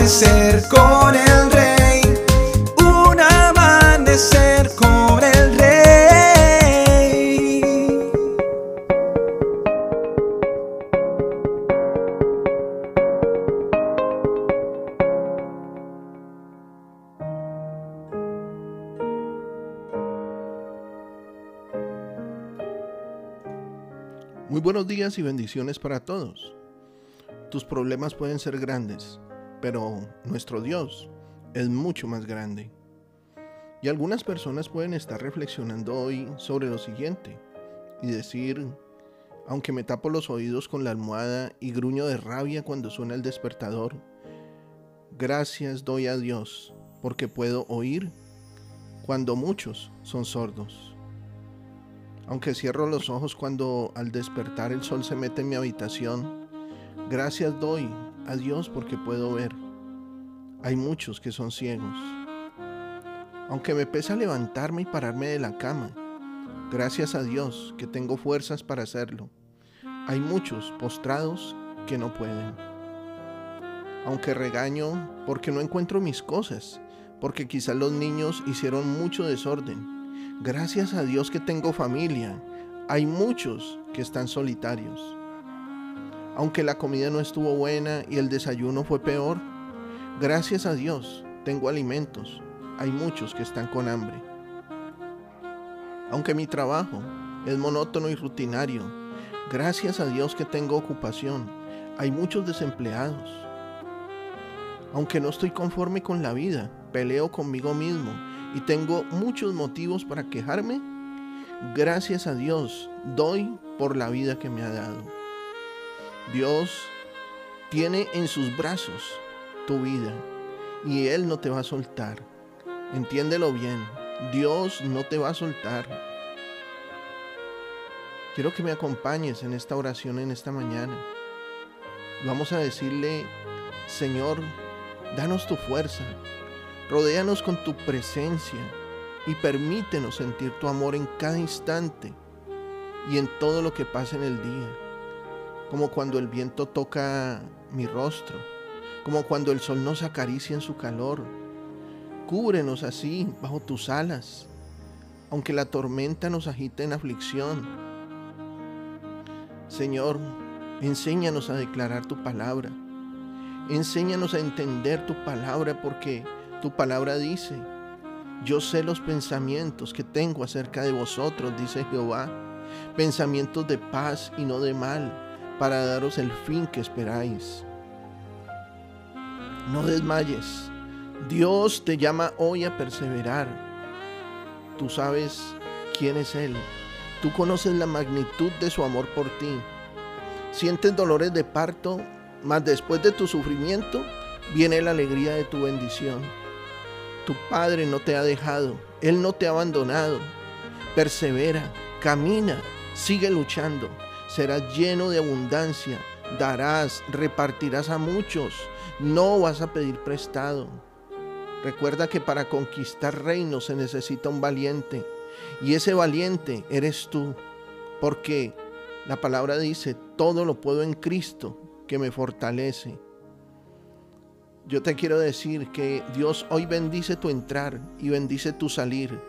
amanecer con el rey, un amanecer con el rey. Muy buenos días y bendiciones para todos. Tus problemas pueden ser grandes, pero nuestro Dios es mucho más grande. Y algunas personas pueden estar reflexionando hoy sobre lo siguiente y decir, aunque me tapo los oídos con la almohada y gruño de rabia cuando suena el despertador, gracias doy a Dios porque puedo oír cuando muchos son sordos. Aunque cierro los ojos cuando al despertar el sol se mete en mi habitación, gracias doy a Dios porque puedo ver. Hay muchos que son ciegos. Aunque me pesa levantarme y pararme de la cama, gracias a Dios que tengo fuerzas para hacerlo. Hay muchos postrados que no pueden. Aunque regaño porque no encuentro mis cosas, porque quizás los niños hicieron mucho desorden. Gracias a Dios que tengo familia. Hay muchos que están solitarios. Aunque la comida no estuvo buena y el desayuno fue peor, gracias a Dios tengo alimentos hay muchos que están con hambre. Aunque mi trabajo es monótono y rutinario, gracias a Dios que tengo ocupación, hay muchos desempleados. Aunque no estoy conforme con la vida, peleo conmigo mismo y tengo muchos motivos para quejarme, gracias a Dios doy por la vida que me ha dado. Dios tiene en sus brazos tu vida y Él no te va a soltar. Entiéndelo bien, Dios no te va a soltar. Quiero que me acompañes en esta oración en esta mañana. Vamos a decirle, Señor, danos tu fuerza, rodéanos con tu presencia y permítenos sentir tu amor en cada instante y en todo lo que pasa en el día, como cuando el viento toca mi rostro, como cuando el sol nos acaricia en su calor, Cúbrenos así bajo tus alas, aunque la tormenta nos agite en aflicción. Señor, enséñanos a declarar tu palabra. Enséñanos a entender tu palabra porque tu palabra dice, yo sé los pensamientos que tengo acerca de vosotros, dice Jehová, pensamientos de paz y no de mal, para daros el fin que esperáis. No desmayes, Dios te llama hoy a perseverar. Tú sabes quién es Él. Tú conoces la magnitud de su amor por ti. Sientes dolores de parto, mas después de tu sufrimiento viene la alegría de tu bendición. Tu Padre no te ha dejado, Él no te ha abandonado. Persevera, camina, sigue luchando. Serás lleno de abundancia, darás, repartirás a muchos. No vas a pedir prestado. Recuerda que para conquistar reinos se necesita un valiente. Y ese valiente eres tú. Porque la palabra dice, todo lo puedo en Cristo que me fortalece. Yo te quiero decir que Dios hoy bendice tu entrar y bendice tu salir.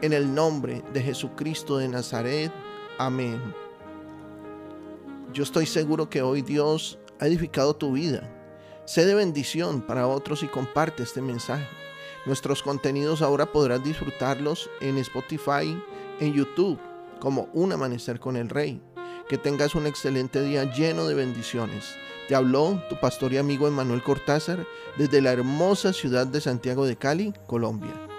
En el nombre de Jesucristo de Nazaret. Amén. Yo estoy seguro que hoy Dios ha edificado tu vida Sé de bendición para otros y comparte este mensaje. Nuestros contenidos ahora podrás disfrutarlos en Spotify, en YouTube, como Un Amanecer con el Rey. Que tengas un excelente día lleno de bendiciones. Te habló tu pastor y amigo Emanuel Cortázar desde la hermosa ciudad de Santiago de Cali, Colombia.